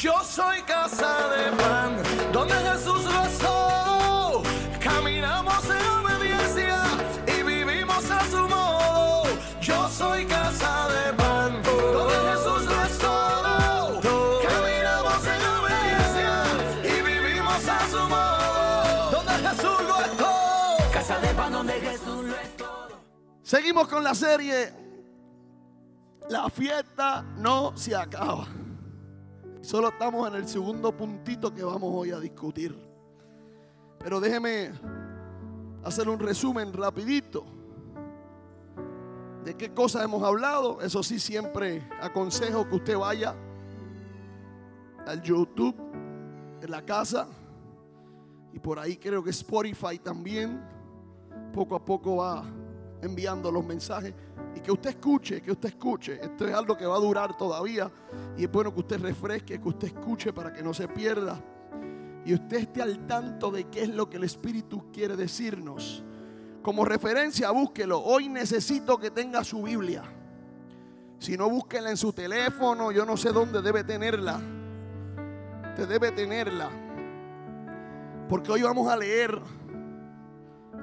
Yo soy casa de pan, donde Jesús rezó. Caminamos en obediencia y vivimos a su modo. Yo soy casa de pan, donde Jesús rezó. Caminamos en obediencia y vivimos a su modo. Donde Jesús lo es todo. Casa de pan, donde Jesús lo es todo. Seguimos con la serie. La fiesta no se acaba. Solo estamos en el segundo puntito que vamos hoy a discutir. Pero déjeme hacer un resumen rapidito de qué cosas hemos hablado. Eso sí, siempre aconsejo que usted vaya al YouTube en la casa y por ahí creo que Spotify también poco a poco va enviando los mensajes y que usted escuche, que usted escuche. Esto es algo que va a durar todavía y es bueno que usted refresque, que usted escuche para que no se pierda y usted esté al tanto de qué es lo que el Espíritu quiere decirnos. Como referencia, búsquelo. Hoy necesito que tenga su Biblia. Si no, búsquela en su teléfono, yo no sé dónde debe tenerla. Te debe tenerla. Porque hoy vamos a leer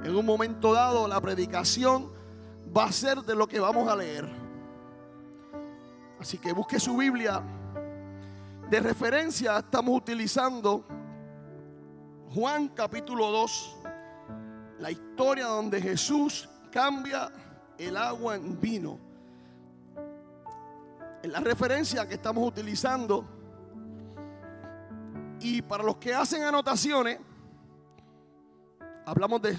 en un momento dado la predicación va a ser de lo que vamos a leer. Así que busque su Biblia. De referencia estamos utilizando Juan capítulo 2, la historia donde Jesús cambia el agua en vino. En la referencia que estamos utilizando, y para los que hacen anotaciones, hablamos de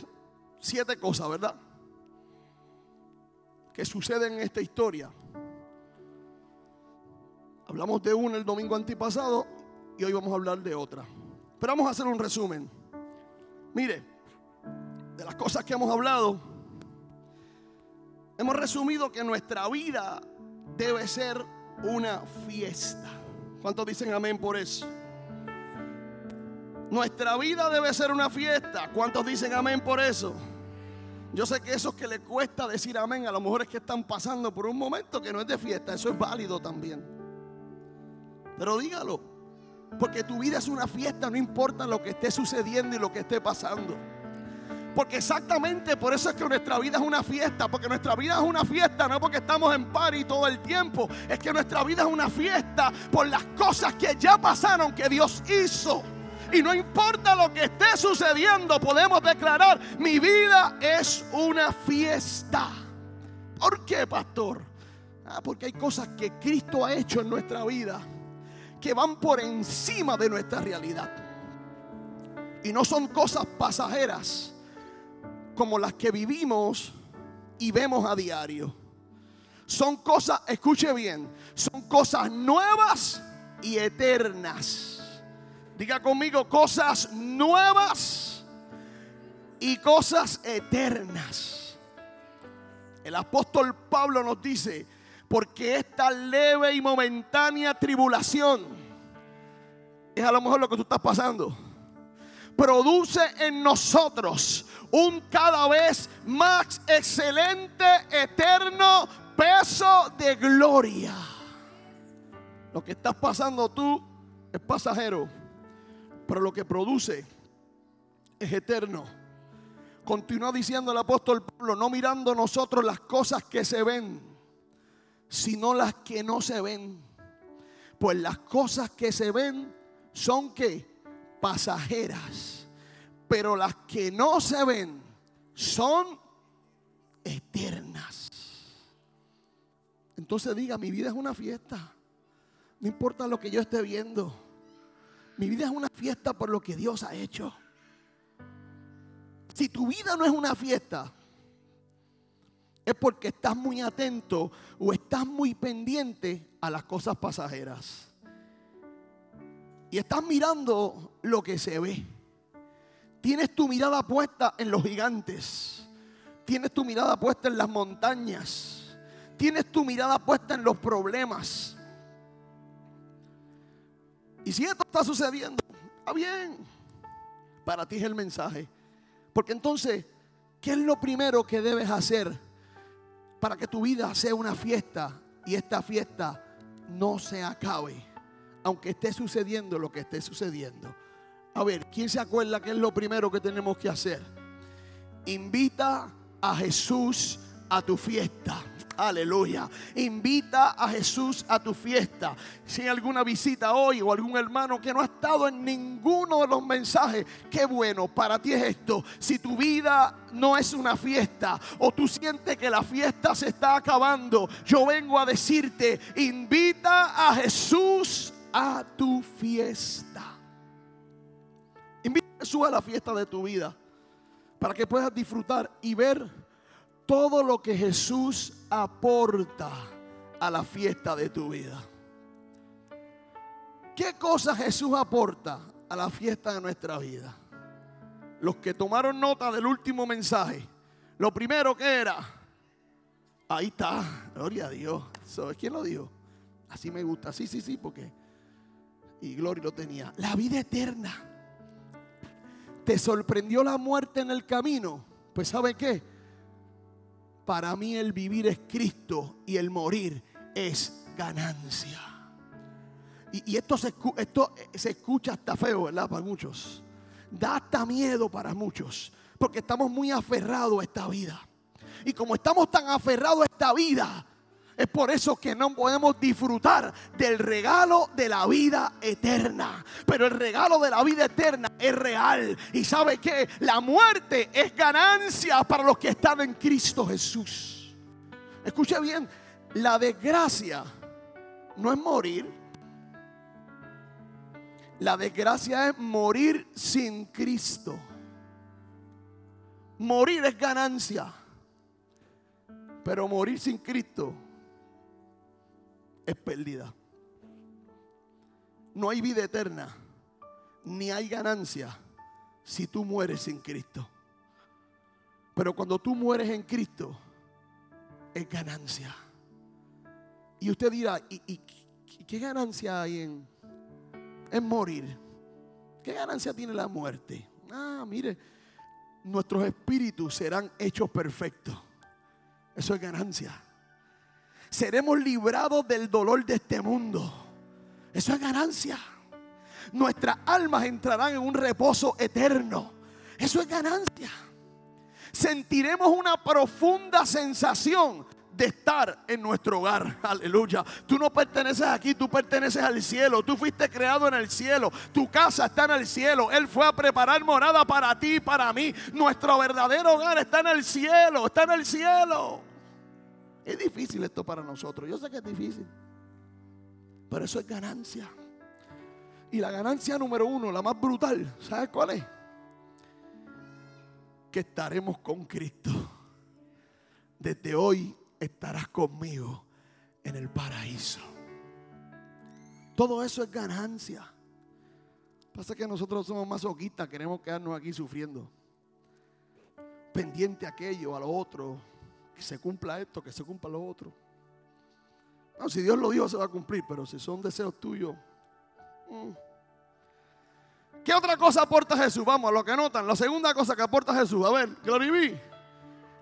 siete cosas, ¿verdad? Que suceden en esta historia. Hablamos de una el domingo antipasado y hoy vamos a hablar de otra. Pero vamos a hacer un resumen. Mire, de las cosas que hemos hablado, hemos resumido que nuestra vida debe ser una fiesta. ¿Cuántos dicen amén por eso? Nuestra vida debe ser una fiesta. ¿Cuántos dicen amén por eso? Yo sé que esos que le cuesta decir amén, a lo mejor es que están pasando por un momento que no es de fiesta. Eso es válido también. Pero dígalo. Porque tu vida es una fiesta, no importa lo que esté sucediendo y lo que esté pasando. Porque exactamente por eso es que nuestra vida es una fiesta. Porque nuestra vida es una fiesta, no porque estamos en party todo el tiempo. Es que nuestra vida es una fiesta por las cosas que ya pasaron, que Dios hizo. Y no importa lo que esté sucediendo, podemos declarar, mi vida es una fiesta. ¿Por qué, pastor? Ah, porque hay cosas que Cristo ha hecho en nuestra vida que van por encima de nuestra realidad. Y no son cosas pasajeras como las que vivimos y vemos a diario. Son cosas, escuche bien, son cosas nuevas y eternas. Diga conmigo cosas nuevas y cosas eternas. El apóstol Pablo nos dice, porque esta leve y momentánea tribulación es a lo mejor lo que tú estás pasando. Produce en nosotros un cada vez más excelente, eterno peso de gloria. Lo que estás pasando tú es pasajero pero lo que produce es eterno. Continúa diciendo el apóstol Pablo, no mirando nosotros las cosas que se ven, sino las que no se ven. Pues las cosas que se ven son que pasajeras, pero las que no se ven son eternas. Entonces diga, mi vida es una fiesta. No importa lo que yo esté viendo. Mi vida es una fiesta por lo que Dios ha hecho. Si tu vida no es una fiesta, es porque estás muy atento o estás muy pendiente a las cosas pasajeras. Y estás mirando lo que se ve. Tienes tu mirada puesta en los gigantes. Tienes tu mirada puesta en las montañas. Tienes tu mirada puesta en los problemas. Y si esto está sucediendo, está bien. Para ti es el mensaje. Porque entonces, ¿qué es lo primero que debes hacer para que tu vida sea una fiesta y esta fiesta no se acabe aunque esté sucediendo lo que esté sucediendo. A ver, ¿quién se acuerda que es lo primero que tenemos que hacer? Invita a Jesús a tu fiesta. Aleluya. Invita a Jesús a tu fiesta. Si hay alguna visita hoy o algún hermano que no ha estado en ninguno de los mensajes, qué bueno, para ti es esto. Si tu vida no es una fiesta o tú sientes que la fiesta se está acabando, yo vengo a decirte, invita a Jesús a tu fiesta. Invita a Jesús a la fiesta de tu vida para que puedas disfrutar y ver todo lo que Jesús aporta a la fiesta de tu vida. ¿Qué cosa Jesús aporta a la fiesta de nuestra vida? Los que tomaron nota del último mensaje, lo primero que era, ahí está, gloria a Dios. ¿Sabes quién lo dijo? Así me gusta, sí, sí, sí, porque. Y Gloria lo tenía. La vida eterna. ¿Te sorprendió la muerte en el camino? Pues ¿sabe qué? Para mí el vivir es Cristo y el morir es ganancia. Y, esto, se, esto se escucha hasta feo, ¿verdad? Para muchos. Da hasta miedo para muchos. Porque estamos muy aferrados a esta vida. Y como estamos tan aferrados a esta vida, es por eso que no podemos disfrutar del regalo de la vida eterna. Pero el regalo de la vida eterna es real. Y sabe que la muerte es ganancia para los que están en Cristo Jesús. Escuche bien, la desgracia no es morir. La desgracia es morir sin Cristo. Morir es ganancia. Pero morir sin Cristo es pérdida. No hay vida eterna, ni hay ganancia si tú mueres sin Cristo. Pero cuando tú mueres en Cristo, es ganancia. Y usted dirá, ¿y, qué ganancia hay en, en morir? ¿Qué ganancia tiene la muerte? Ah, mire, nuestros espíritus serán hechos perfectos. Eso es ganancia seremos librados del dolor de este mundo. Eso es ganancia. Nuestras almas entrarán en un reposo eterno. Eso es ganancia. Sentiremos una profunda sensación de estar en nuestro hogar. Aleluya. Tú no perteneces aquí, tú perteneces al cielo. Tú fuiste creado en el cielo. Tu casa está en el cielo. Él fue a preparar morada para ti y para mí. Nuestro verdadero hogar está en el cielo. Está en el cielo. Es difícil esto para nosotros. Yo sé que es difícil. Pero eso es ganancia. Y la ganancia número uno, la más brutal, ¿sabes cuál es? Que estaremos con Cristo. Desde hoy estarás conmigo en el paraíso. Todo eso es ganancia. Pasa que nosotros somos masoquistas, queremos quedarnos aquí sufriendo. Pendiente a aquello, a lo otro que se cumpla esto, que se cumpla lo otro. No, si Dios lo dijo, se va a cumplir, pero si son deseos tuyos. Mm. ¿Qué otra cosa aporta Jesús? Vamos a lo que notan. La segunda cosa que aporta Jesús. A ver, Gloriví.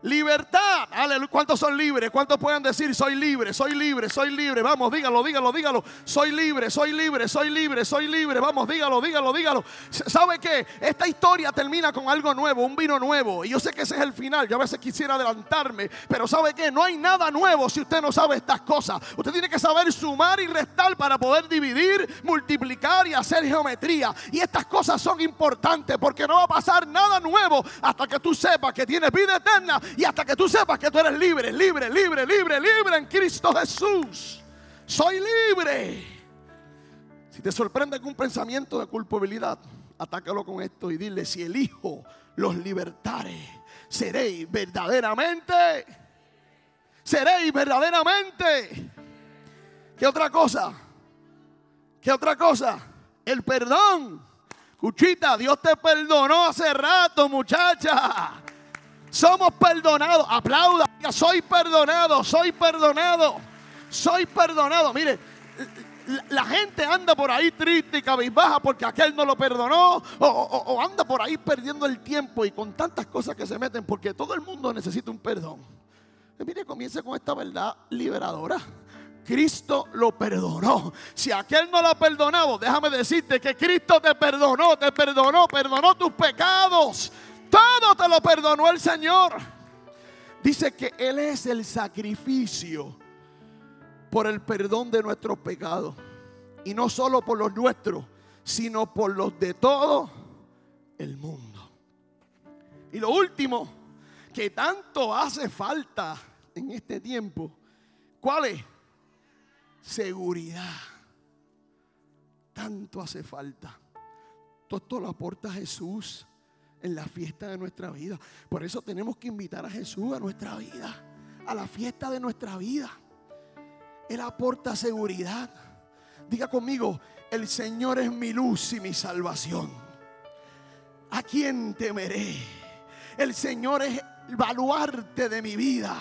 Libertad. Aleluya. ¿Cuántos son libres? ¿Cuántos pueden decir soy libre, soy libre, soy libre? Vamos, dígalo, dígalo, dígalo. Soy libre, soy libre, soy libre, soy libre. Vamos, dígalo, dígalo, dígalo. ¿Sabe qué? Esta historia termina con algo nuevo, un vino nuevo. Y yo sé que ese es el final. Yo a veces quisiera adelantarme. Pero ¿sabe qué? No hay nada nuevo si usted no sabe estas cosas. Usted tiene que saber sumar y restar para poder dividir, multiplicar y hacer geometría. Y estas cosas son importantes porque no va a pasar nada nuevo hasta que tú sepas que tienes vida eterna y hasta que tú sepas que tú eres libre, libre, libre, libre, libre en Cristo Jesús. Soy libre. Si te sorprende algún pensamiento de culpabilidad, atácalo con esto y dile, si el Hijo los libertare, seréis verdaderamente, seréis verdaderamente. ¿Qué otra cosa? ¿Qué otra cosa? El perdón. Cuchita, Dios te perdonó hace rato, muchacha. Somos perdonados. Aplauda. Soy perdonado. Soy perdonado. Soy perdonado. Mire, la gente anda por ahí triste y cabizbaja porque aquel no lo perdonó o, anda por ahí perdiendo el tiempo y con tantas cosas que se meten porque todo el mundo necesita un perdón. mire, comience con esta verdad liberadora. Cristo lo perdonó. Si aquel no lo ha perdonado, déjame decirte que Cristo te perdonó, te perdonó, perdonó tus pecados. Todo te lo perdonó el Señor. Dice que Él es el sacrificio por el perdón de nuestros pecados. Y no solo por los nuestros, sino por los de todo el mundo. Y lo último que tanto hace falta en este tiempo, ¿cuál es? Seguridad. Tanto hace falta. Todo esto lo aporta Jesús en la fiesta de nuestra vida. Por eso tenemos que invitar a Jesús a nuestra vida, a la fiesta de nuestra vida. Él aporta seguridad. Diga conmigo, el Señor es mi luz y mi salvación. ¿A quién temeré? El Señor es el baluarte de mi vida.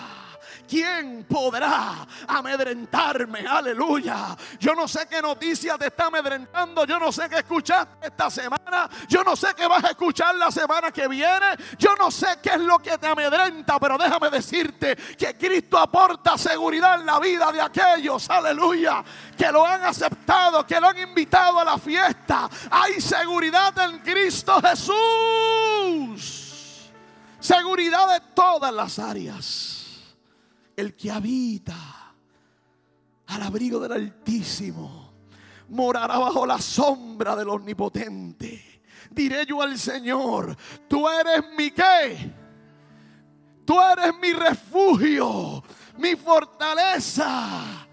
¿Quién podrá amedrentarme? Aleluya. Yo no sé qué noticia te está amedrentando. Yo no sé qué escuchaste esta semana. Yo no sé qué vas a escuchar la semana que viene. Yo no sé qué es lo que te amedrenta. Pero déjame decirte que Cristo aporta seguridad en la vida de aquellos. Aleluya. Que lo han aceptado. Que lo han invitado a la fiesta. Hay seguridad en Cristo Jesús. Seguridad de todas las áreas el que habita al abrigo del Altísimo morará bajo la sombra del Omnipotente. Diré yo al Señor, tú eres mi qué? Tú eres mi refugio, mi fortaleza.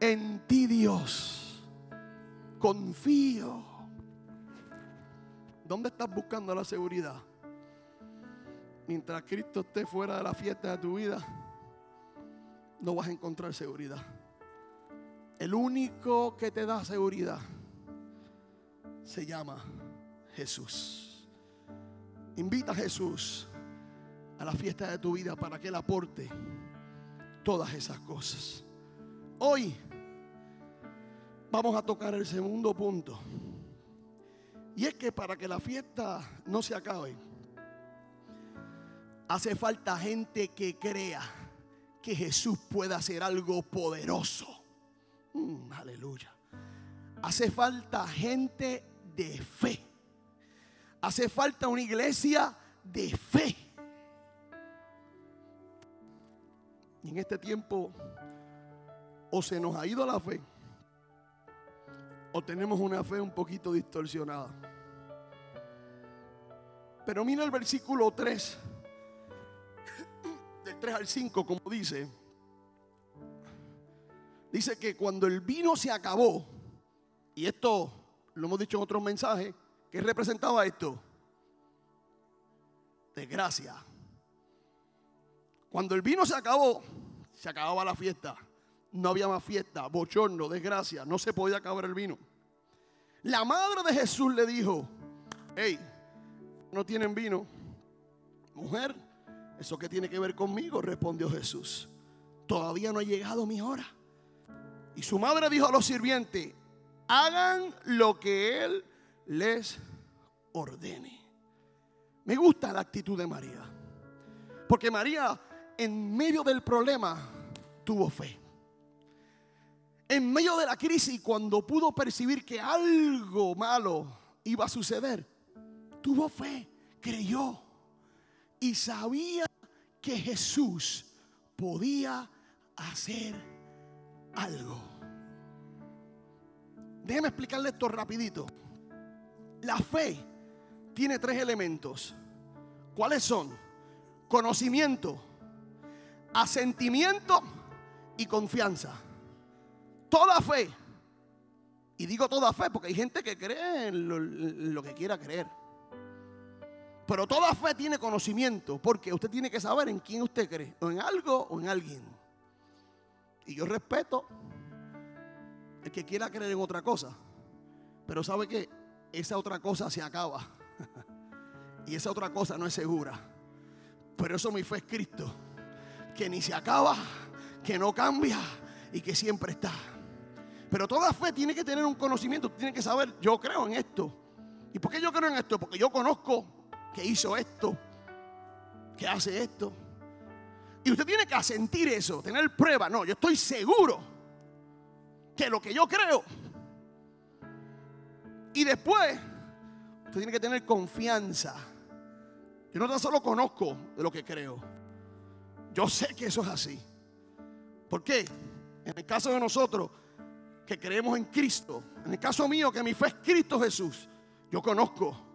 En ti Dios, confío. ¿Dónde estás buscando la seguridad? Mientras Cristo esté fuera de la fiesta de tu vida no vas a encontrar seguridad. El único que te da seguridad se llama Jesús. Invita a Jesús a la fiesta de tu vida para que Él aporte todas esas cosas. Hoy vamos a tocar el segundo punto. Y es que para que la fiesta no se acabe, hace falta gente que crea que Jesús pueda hacer algo poderoso. Mm, aleluya. Hace falta gente de fe. Hace falta una iglesia de fe. Y en este tiempo o se nos ha ido la fe o tenemos una fe un poquito distorsionada. Pero mira el versículo 3 3 al 5, como dice, dice que cuando el vino se acabó, y esto lo hemos dicho en otros mensajes, ¿qué representaba esto? Desgracia. Cuando el vino se acabó, se acababa la fiesta. No había más fiesta, bochorno, desgracia, no se podía acabar el vino. La madre de Jesús le dijo, hey, no tienen vino. Mujer, ¿Eso qué tiene que ver conmigo? Respondió Jesús. Todavía no ha llegado mi hora. Y su madre dijo a los sirvientes, hagan lo que Él les ordene. Me gusta la actitud de María. Porque María en medio del problema tuvo fe. En medio de la crisis, cuando pudo percibir que algo malo iba a suceder, tuvo fe, creyó y sabía que Jesús podía hacer algo. Déjeme explicarle esto rapidito. La fe tiene tres elementos. ¿Cuáles son? Conocimiento, asentimiento y confianza. Toda fe. Y digo toda fe porque hay gente que cree en lo, que quiera creer. Pero toda fe tiene conocimiento, porque usted tiene que saber en quién usted cree, o en algo o en alguien. Y yo respeto el que quiera creer en otra cosa, pero sabe que esa otra cosa se acaba. y esa otra cosa no es segura. Pero eso mi fe es Cristo, que ni se acaba, que no cambia y que siempre está. Pero toda fe tiene que tener un conocimiento, tiene que saber, yo creo en esto. ¿Y por qué yo creo en esto? Porque yo conozco que hizo esto, que hace esto. Y usted tiene que sentir eso, tener prueba. No, yo estoy seguro que lo que yo creo. Y después, usted tiene que tener confianza. Yo no tan solo conozco de lo que creo. Yo sé que eso es así. ¿Por qué? En el caso de nosotros, que creemos en Cristo, en el caso mío, que mi fe es Cristo Jesús, yo conozco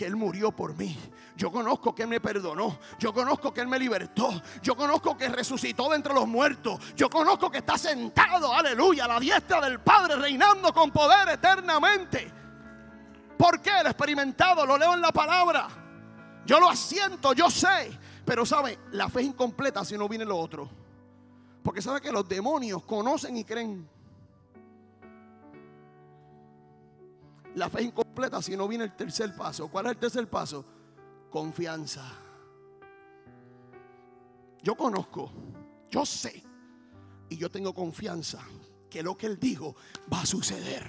que Él murió por mí. Yo conozco que Él me perdonó. Yo conozco que Él me libertó. Yo conozco que resucitó de entre los muertos. Yo conozco que está sentado, aleluya, a la diestra del Padre, reinando con poder eternamente. ¿Por qué? Lo he experimentado, lo leo en la palabra. Yo lo asiento, yo sé. Pero sabe, la fe es incompleta si no viene lo otro. Porque sabe que los demonios conocen y creen. La fe incompleta si no viene el tercer paso. ¿Cuál es el tercer paso? Confianza. Yo conozco, yo sé y yo tengo confianza que lo que Él dijo va a suceder.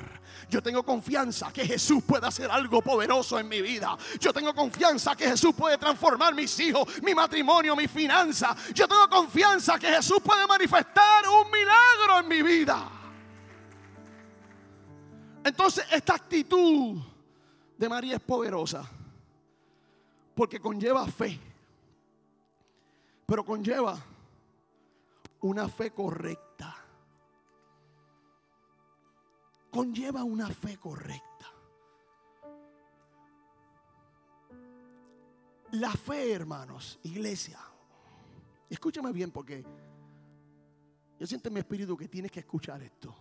Yo tengo confianza que Jesús puede hacer algo poderoso en mi vida. Yo tengo confianza que Jesús puede transformar mis hijos, mi matrimonio, mi finanza. Yo tengo confianza que Jesús puede manifestar un milagro en mi vida. Entonces esta actitud de María es poderosa porque conlleva fe, pero conlleva una fe correcta. Conlleva una fe correcta. La fe, hermanos, iglesia. Escúchame bien porque yo siento en mi espíritu que tienes que escuchar esto.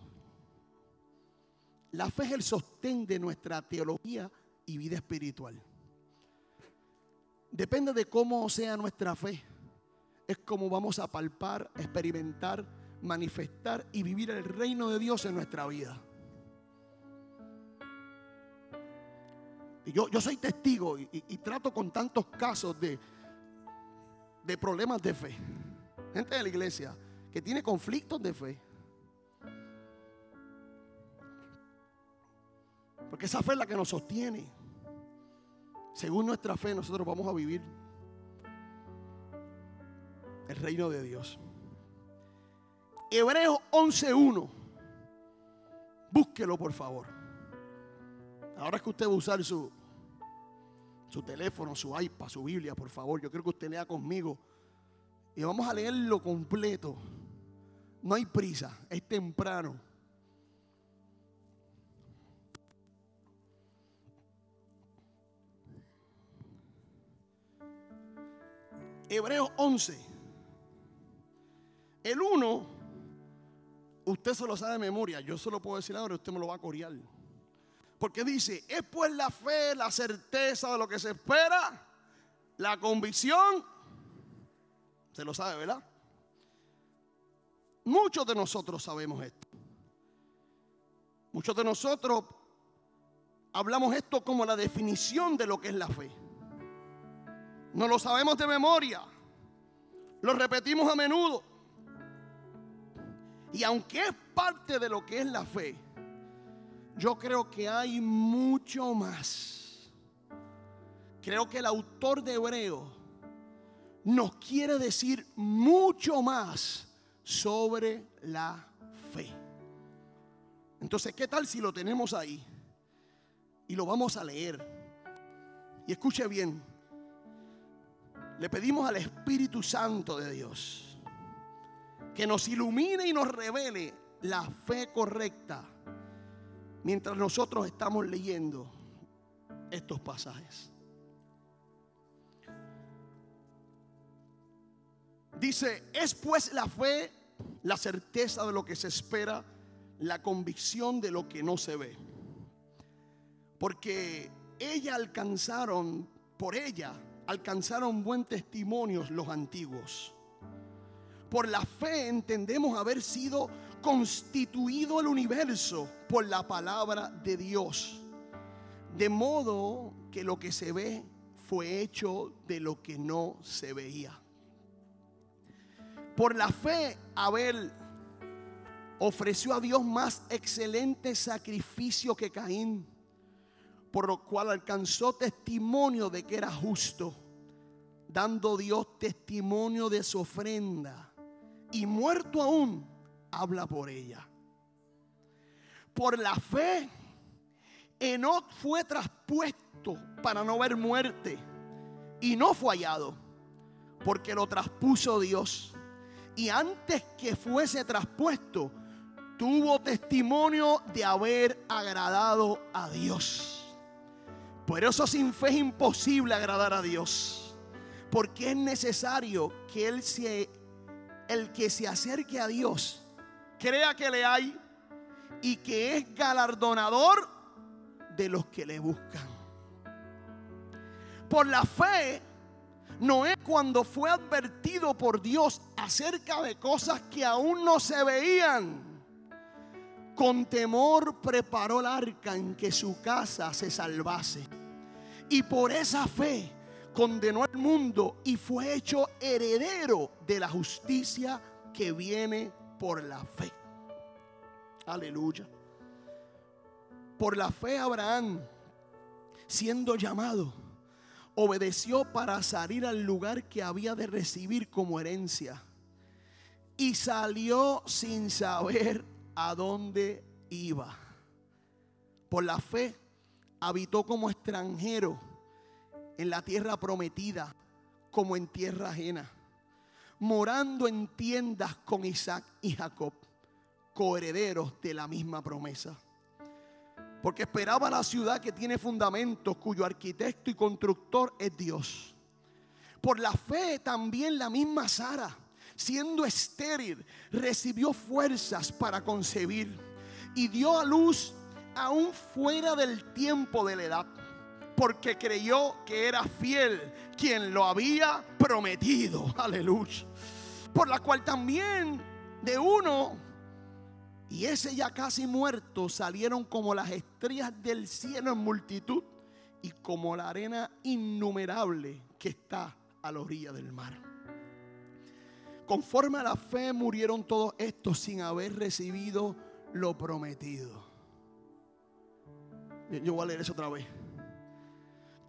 La fe es el sostén de nuestra teología y vida espiritual. Depende de cómo sea nuestra fe. Es como vamos a palpar, experimentar, manifestar y vivir el reino de Dios en nuestra vida. Yo, yo soy testigo y, y trato con tantos casos de, de problemas de fe. Gente de la iglesia que tiene conflictos de fe. Porque esa fe es la que nos sostiene. Según nuestra fe, nosotros vamos a vivir el reino de Dios. Hebreos 11.1. Búsquelo, por favor. Ahora es que usted va a usar su, su teléfono, su iPad, su Biblia, por favor. Yo creo que usted lea conmigo. Y vamos a leerlo completo. No hay prisa, es temprano. Hebreos 11. El 1, usted se lo sabe de memoria. Yo se lo puedo decir ahora, usted me lo va a corear. Porque dice, es pues la fe, la certeza de lo que se espera, la convicción. Se lo sabe, ¿verdad? Muchos de nosotros sabemos esto. Muchos de nosotros hablamos esto como la definición de lo que es la fe. No lo sabemos de memoria. Lo repetimos a menudo. Y aunque es parte de lo que es la fe, yo creo que hay mucho más. Creo que el autor de Hebreo nos quiere decir mucho más sobre la fe. Entonces, ¿qué tal si lo tenemos ahí? Y lo vamos a leer. Y escuche bien, le pedimos al Espíritu Santo de Dios que nos ilumine y nos revele la fe correcta mientras nosotros estamos leyendo estos pasajes. Dice, es pues la fe la certeza de lo que se espera, la convicción de lo que no se ve. Porque ella alcanzaron, por ella, alcanzaron buen testimonio los antiguos. Por la fe entendemos haber sido constituido el universo por la palabra de Dios. De modo que lo que se ve fue hecho de lo que no se veía. Por la fe Abel ofreció a Dios más excelente sacrificio que Caín por lo cual alcanzó testimonio de que era justo, dando Dios testimonio de su ofrenda, y muerto aún, habla por ella. Por la fe, Enoch fue traspuesto para no ver muerte y no fue hallado, porque lo traspuso Dios. Y antes que fuese traspuesto, tuvo testimonio de haber agradado a Dios. Por eso sin fe es imposible agradar a Dios. Porque es necesario que él se, el que se acerque a Dios crea que le hay y que es galardonador de los que le buscan. Por la fe, Noé cuando fue advertido por Dios acerca de cosas que aún no se veían, con temor preparó el arca en que su casa se salvase. Y por esa fe condenó al mundo y fue hecho heredero de la justicia que viene por la fe. Aleluya. Por la fe Abraham, siendo llamado, obedeció para salir al lugar que había de recibir como herencia. Y salió sin saber a dónde iba. Por la fe habitó como extranjero en la tierra prometida, como en tierra ajena, morando en tiendas con Isaac y Jacob, coherederos de la misma promesa. Porque esperaba la ciudad que tiene fundamentos, cuyo arquitecto y constructor es Dios. Por la fe también la misma Sara, siendo estéril, recibió fuerzas para concebir y dio a luz aún fuera del tiempo de la edad, porque creyó que era fiel quien lo había prometido. Aleluya. Por la cual también de uno y ese ya casi muerto salieron como las estrellas del cielo en multitud y como la arena innumerable que está a la orilla del mar. Conforme a la fe murieron todos estos sin haber recibido lo prometido. Yo voy a leer eso otra vez.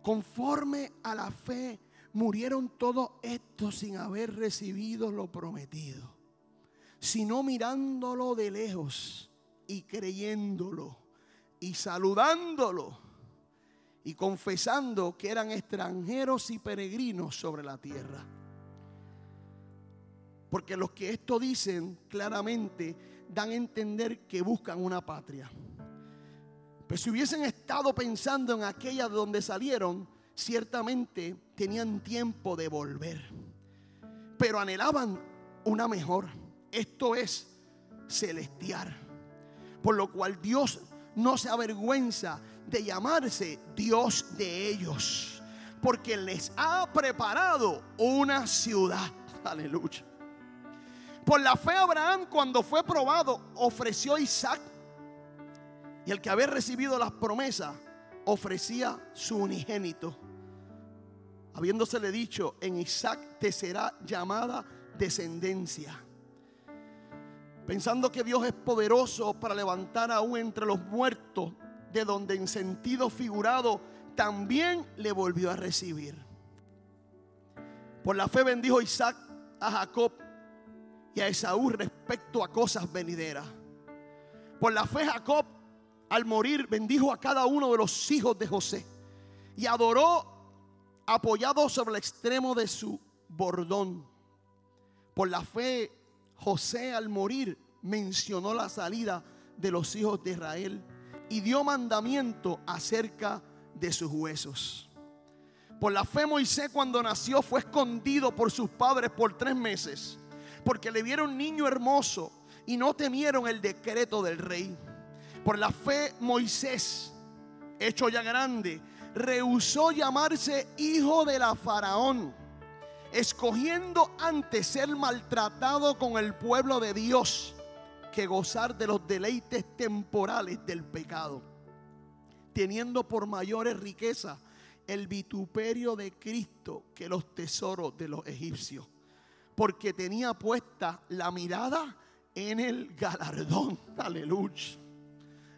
Conforme a la fe murieron todos estos sin haber recibido lo prometido sino mirándolo de lejos y creyéndolo y saludándolo y confesando que eran extranjeros y peregrinos sobre la tierra. Porque los que esto dicen claramente dan a entender que buscan una patria. Pero si hubiesen estado pensando en aquella de donde salieron, ciertamente tenían tiempo de volver. Pero anhelaban una mejor esto es celestial. Por lo cual Dios no se avergüenza de llamarse Dios de ellos. Porque les ha preparado una ciudad. Aleluya. Por la fe Abraham cuando fue probado ofreció Isaac. Y el que había recibido las promesas ofrecía su unigénito. Habiéndosele dicho, en Isaac te será llamada descendencia pensando que Dios es poderoso para levantar aún entre los muertos, de donde en sentido figurado también le volvió a recibir. Por la fe bendijo Isaac a Jacob y a Esaú respecto a cosas venideras. Por la fe Jacob al morir bendijo a cada uno de los hijos de José y adoró apoyado sobre el extremo de su bordón. Por la fe José al morir mencionó la salida de los hijos de Israel y dio mandamiento acerca de sus huesos. Por la fe Moisés cuando nació fue escondido por sus padres por tres meses, porque le vieron niño hermoso y no temieron el decreto del rey. Por la fe Moisés, hecho ya grande, rehusó llamarse hijo de la faraón escogiendo antes ser maltratado con el pueblo de Dios que gozar de los deleites temporales del pecado, teniendo por mayores riquezas el vituperio de Cristo que los tesoros de los egipcios, porque tenía puesta la mirada en el galardón. Aleluya.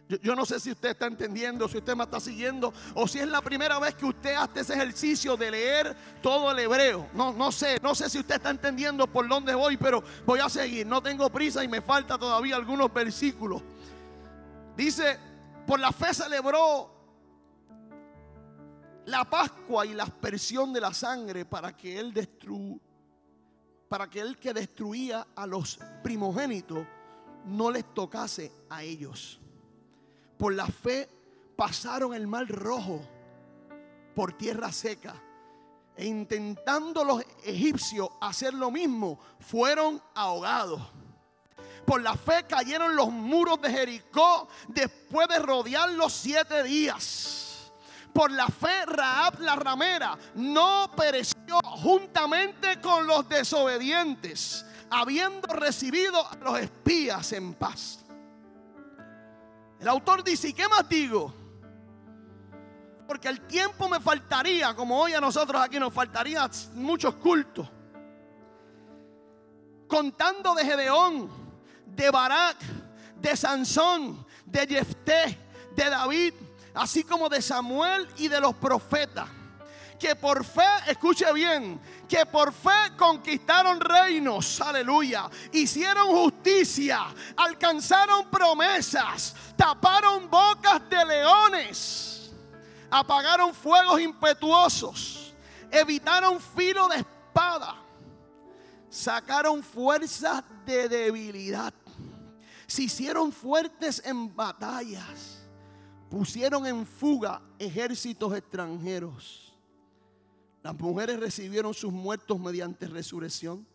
Yo, no sé si usted está entendiendo, si usted me está siguiendo, o si es la primera vez que usted hace ese ejercicio de leer todo el hebreo. No, no sé, no sé si usted está entendiendo por dónde voy, pero voy a seguir. No tengo prisa y me falta todavía algunos versículos. Dice, por la fe celebró la Pascua y la aspersión de la sangre para que él destru para que él que destruía a los primogénitos no les tocase a ellos. Por la fe pasaron el mar rojo por tierra seca. E intentando los egipcios hacer lo mismo, fueron ahogados. Por la fe cayeron los muros de Jericó después de rodearlos siete días. Por la fe Raab la ramera no pereció juntamente con los desobedientes, habiendo recibido a los espías en paz. El autor dice, ¿y qué más digo? Porque el tiempo me faltaría, como hoy a nosotros aquí nos faltaría muchos cultos. Contando de Gedeón, de Barak, de Sansón, de Jefté, de David, así como de Samuel y de los profetas. Que por fe, escuche bien, que por fe conquistaron reinos, aleluya, hicieron justicia, alcanzaron promesas, taparon bocas de leones, apagaron fuegos impetuosos, evitaron filo de espada, sacaron fuerzas de debilidad, se hicieron fuertes en batallas, pusieron en fuga ejércitos extranjeros. Las mujeres recibieron sus muertos mediante resurrección,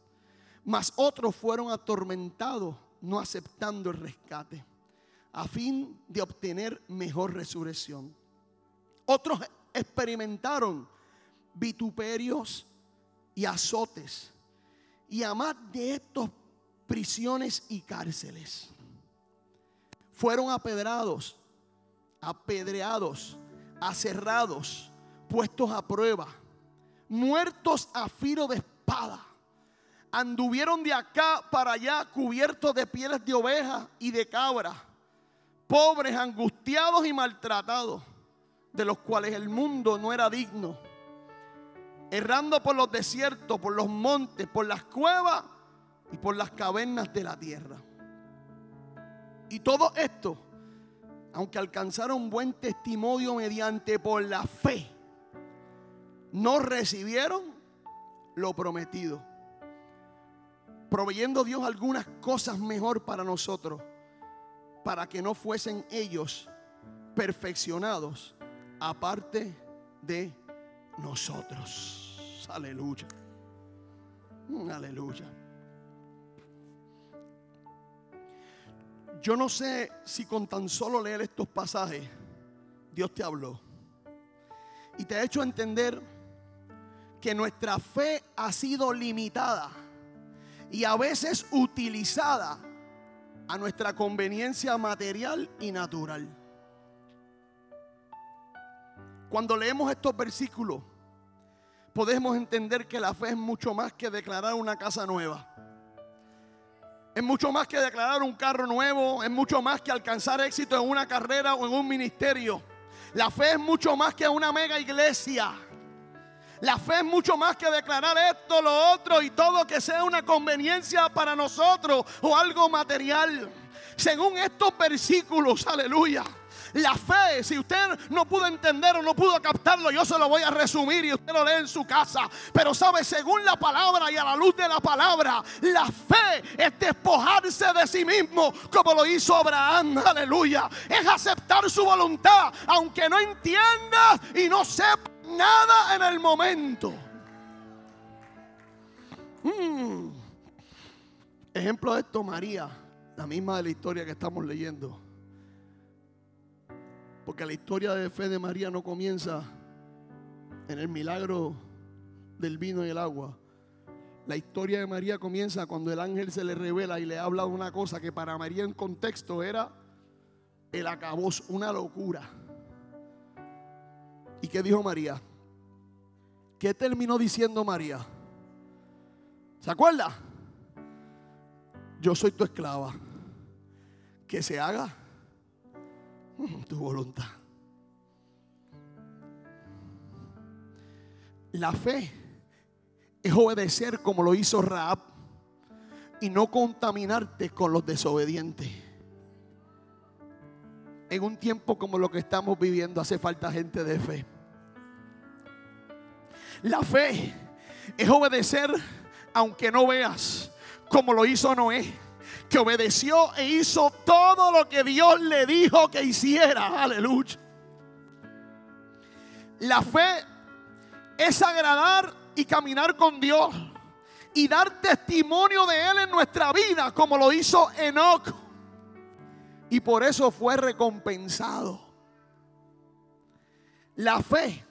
mas otros fueron atormentados no aceptando el rescate, a fin de obtener mejor resurrección. Otros experimentaron vituperios y azotes, y a más de estos prisiones y cárceles. Fueron apedrados, apedreados, aserrados, puestos a prueba muertos a filo de espada. Anduvieron de acá para allá cubiertos de pieles de oveja y de cabra, pobres, angustiados y maltratados, de los cuales el mundo no era digno, errando por los desiertos, por los montes, por las cuevas y por las cavernas de la tierra. Y todo esto, aunque alcanzaron buen testimonio mediante por la fe, no recibieron lo prometido. Proveyendo Dios algunas cosas mejor para nosotros, para que no fuesen ellos perfeccionados aparte de nosotros. Aleluya. Mm, aleluya. Yo no sé si con tan solo leer estos pasajes Dios te habló y te ha hecho entender que nuestra fe ha sido limitada y a veces utilizada a nuestra conveniencia material y natural. Cuando leemos estos versículos, podemos entender que la fe es mucho más que declarar una casa nueva. Es mucho más que declarar un carro nuevo, es mucho más que alcanzar éxito en una carrera o en un ministerio. La fe es mucho más que una mega iglesia. La fe es mucho más que declarar esto, lo otro y todo que sea una conveniencia para nosotros o algo material. Según estos versículos, aleluya. La fe, si usted no pudo entender o no pudo captarlo, yo se lo voy a resumir y usted lo lee en su casa. Pero sabe, según la palabra y a la luz de la palabra, la fe es despojarse de sí mismo, como lo hizo Abraham, aleluya. Es aceptar su voluntad, aunque no entienda y no sepa nada en el momento. Hmm. Ejemplo de esto, María, la misma de la historia que estamos leyendo. Porque la historia de fe de María no comienza en el milagro del vino y el agua. La historia de María comienza cuando el ángel se le revela y le habla de una cosa que para María en contexto era el acabos, una locura. ¿Y qué dijo María? ¿Qué terminó diciendo María? ¿Se acuerda? Yo soy tu esclava. Que se haga tu voluntad. La fe es obedecer como lo hizo Raab y no contaminarte con los desobedientes. En un tiempo como lo que estamos viviendo hace falta gente de fe. La fe es obedecer aunque no veas, como lo hizo Noé, que obedeció e hizo todo lo que Dios le dijo que hiciera. Aleluya. La fe es agradar y caminar con Dios y dar testimonio de Él en nuestra vida, como lo hizo Enoch. Y por eso fue recompensado. La fe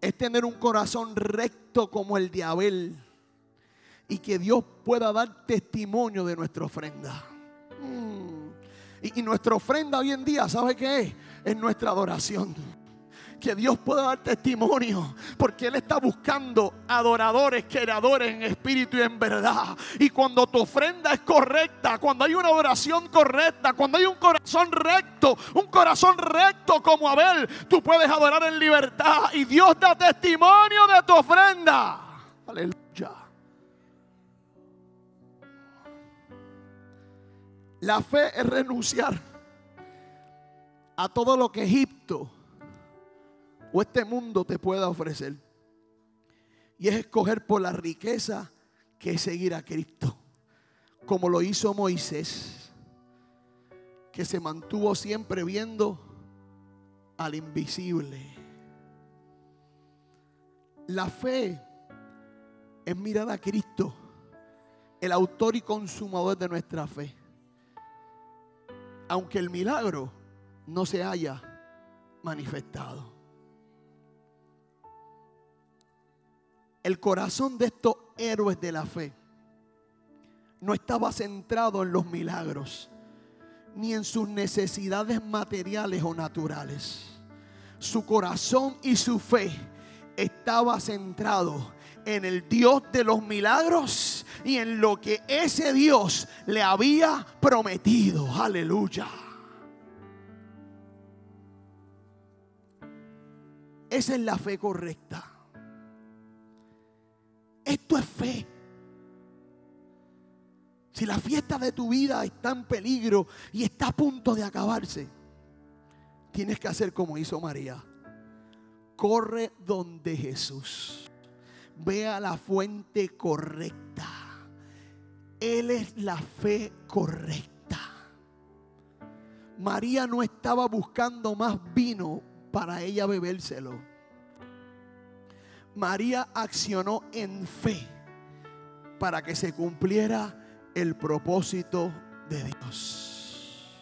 es tener un corazón recto como el de Abel y que Dios pueda dar testimonio de nuestra ofrenda. Mm. Y, y, nuestra ofrenda hoy en día, ¿sabe qué es? Es nuestra adoración que Dios pueda dar testimonio, porque Él está buscando adoradores que adoren en espíritu y en verdad. Y cuando tu ofrenda es correcta, cuando hay una oración correcta, cuando hay un corazón recto, un corazón recto como Abel, tú puedes adorar en libertad y Dios da testimonio de tu ofrenda. Aleluya. La fe es renunciar a todo lo que Egipto o este mundo te pueda ofrecer. Y es escoger por la riqueza que es seguir a Cristo. Como lo hizo Moisés, que se mantuvo siempre viendo al invisible. La fe es mirar a Cristo, el autor y consumador de nuestra fe. Aunque el milagro no se haya manifestado. El corazón de estos héroes de la fe no estaba centrado en los milagros, ni en sus necesidades materiales o naturales. Su corazón y su fe estaba centrado en el Dios de los milagros y en lo que ese Dios le había prometido. Aleluya. Esa es la fe correcta. Esto es fe. Si la fiesta de tu vida está en peligro y está a punto de acabarse, tienes que hacer como hizo María. Corre donde Jesús. Ve a la fuente correcta. Él es la fe correcta. María no estaba buscando más vino para ella bebérselo. María accionó en fe para que se cumpliera el propósito de Dios.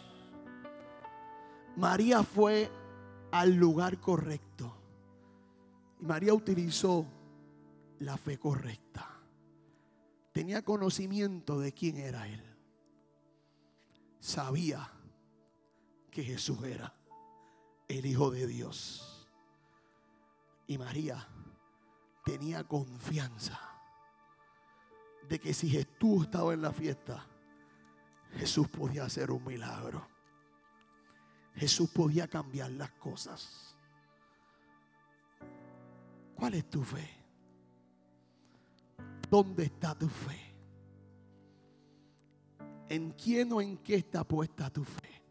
María fue al lugar correcto. María utilizó la fe correcta. Tenía conocimiento de quién era Él. Sabía que Jesús era el Hijo de Dios. Y María tenía confianza de que si Jesús estaba en la fiesta, Jesús podía hacer un milagro. Jesús podía cambiar las cosas. ¿Cuál es tu fe? ¿Dónde está tu fe? ¿En quién o en qué está puesta tu fe?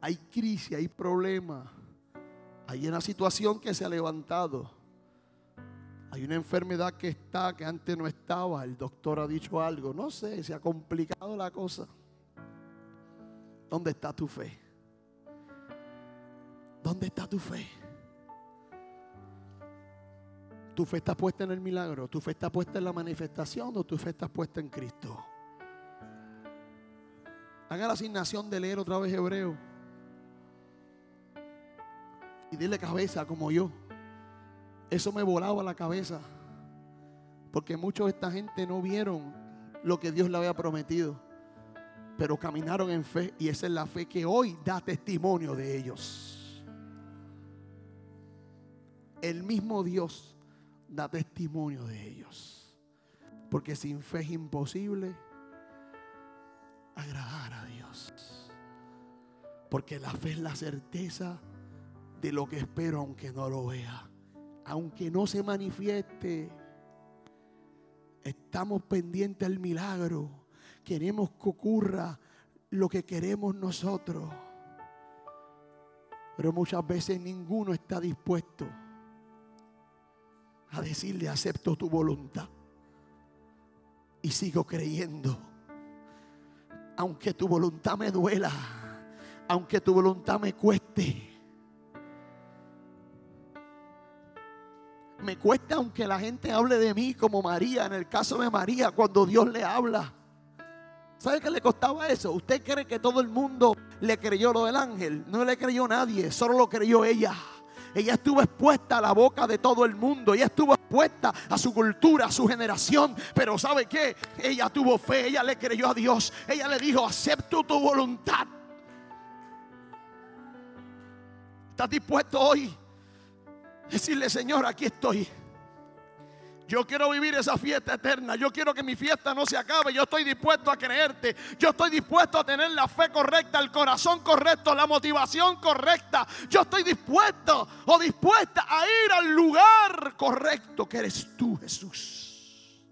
Hay crisis, hay problemas hay una situación que se ha levantado. Hay una enfermedad que está, que antes no estaba. El doctor ha dicho algo. No sé, se ha complicado la cosa. ¿Dónde está tu fe? ¿Dónde está tu fe? ¿Tu fe está puesta en el milagro? ¿Tu fe está puesta en la manifestación o tu fe está puesta en Cristo? Haga la asignación de leer otra vez Hebreo y dile cabeza como yo. Eso me volaba la cabeza. Porque muchos de esta gente no vieron lo que Dios le había prometido. Pero caminaron en fe y esa es la fe que hoy da testimonio de ellos. El mismo Dios da testimonio de ellos. Porque sin fe es imposible agradar a Dios. Porque la fe es la certeza de lo que espero aunque no lo vea. Aunque no se manifieste, estamos pendientes al milagro. Queremos que ocurra lo que queremos nosotros. Pero muchas veces ninguno está dispuesto a decirle, acepto tu voluntad. Y sigo creyendo. Aunque tu voluntad me duela, aunque tu voluntad me cueste. Me cuesta aunque la gente hable de mí como María, en el caso de María, cuando Dios le habla. ¿Sabe qué le costaba eso? ¿Usted cree que todo el mundo le creyó lo del ángel? No le creyó nadie, solo lo creyó ella. Ella estuvo expuesta a la boca de todo el mundo. Ella estuvo expuesta a su cultura, a su generación. Pero ¿sabe qué? Ella tuvo fe, ella le creyó a Dios. Ella le dijo, acepto tu voluntad. ¿Estás dispuesto hoy? Decirle, Señor, aquí estoy. Yo quiero vivir esa fiesta eterna. Yo quiero que mi fiesta no se acabe. Yo estoy dispuesto a creerte. Yo estoy dispuesto a tener la fe correcta, el corazón correcto, la motivación correcta. Yo estoy dispuesto o dispuesta a ir al lugar correcto que eres tú, Jesús.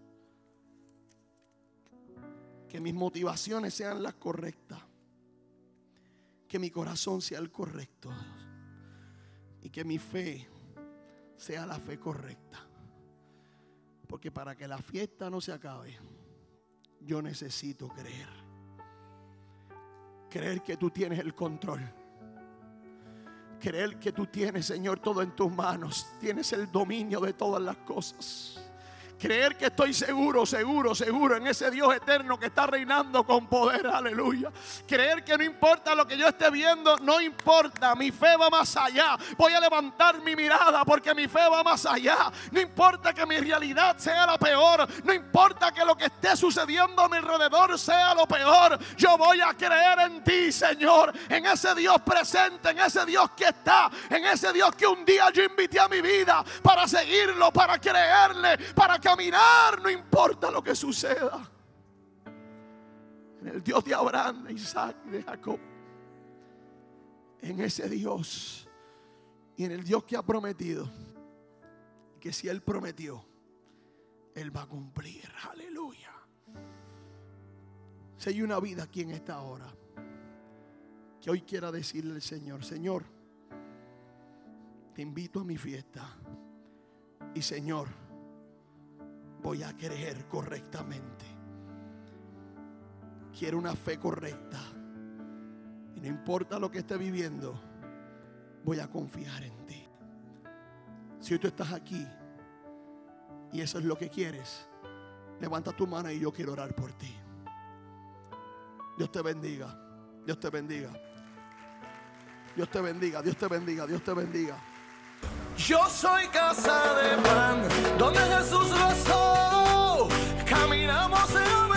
Que mis motivaciones sean las correctas. Que mi corazón sea el correcto. Y que mi fe sea la fe correcta. Porque para que la fiesta no se acabe, yo necesito creer. Creer que tú tienes el control. Creer que tú tienes, Señor, todo en tus manos. Tienes el dominio de todas las cosas. Creer que estoy seguro, seguro, seguro en ese Dios eterno que está reinando con poder. Aleluya. Creer que no importa lo que yo esté viendo, no importa. Mi fe va más allá. Voy a levantar mi mirada porque mi fe va más allá. No importa que mi realidad sea la peor. No importa que lo que esté sucediendo a mi alrededor sea lo peor. Yo voy a creer en ti, Señor. En ese Dios presente, en ese Dios que está. En ese Dios que un día yo invité a mi vida para seguirlo, para creerle, para que caminar, no importa lo que suceda. En el Dios de Abraham, de Isaac y de Jacob. En ese Dios y en el Dios que ha prometido. Que si Él prometió, Él va a cumplir. Aleluya. Si hay una vida aquí en esta hora que hoy quiera decirle al Señor, Señor, te invito a mi fiesta. Y Señor, voy a creer correctamente. Quiero una fe correcta. Y no importa lo que esté viviendo, voy a confiar en ti. Si tú estás aquí y eso es lo que quieres, levanta tu mano y yo quiero orar por ti. Dios te bendiga. Dios te bendiga. Dios te bendiga. Dios te bendiga. Dios te bendiga. Yo soy casa de pan, donde Jesús pasó, caminamos en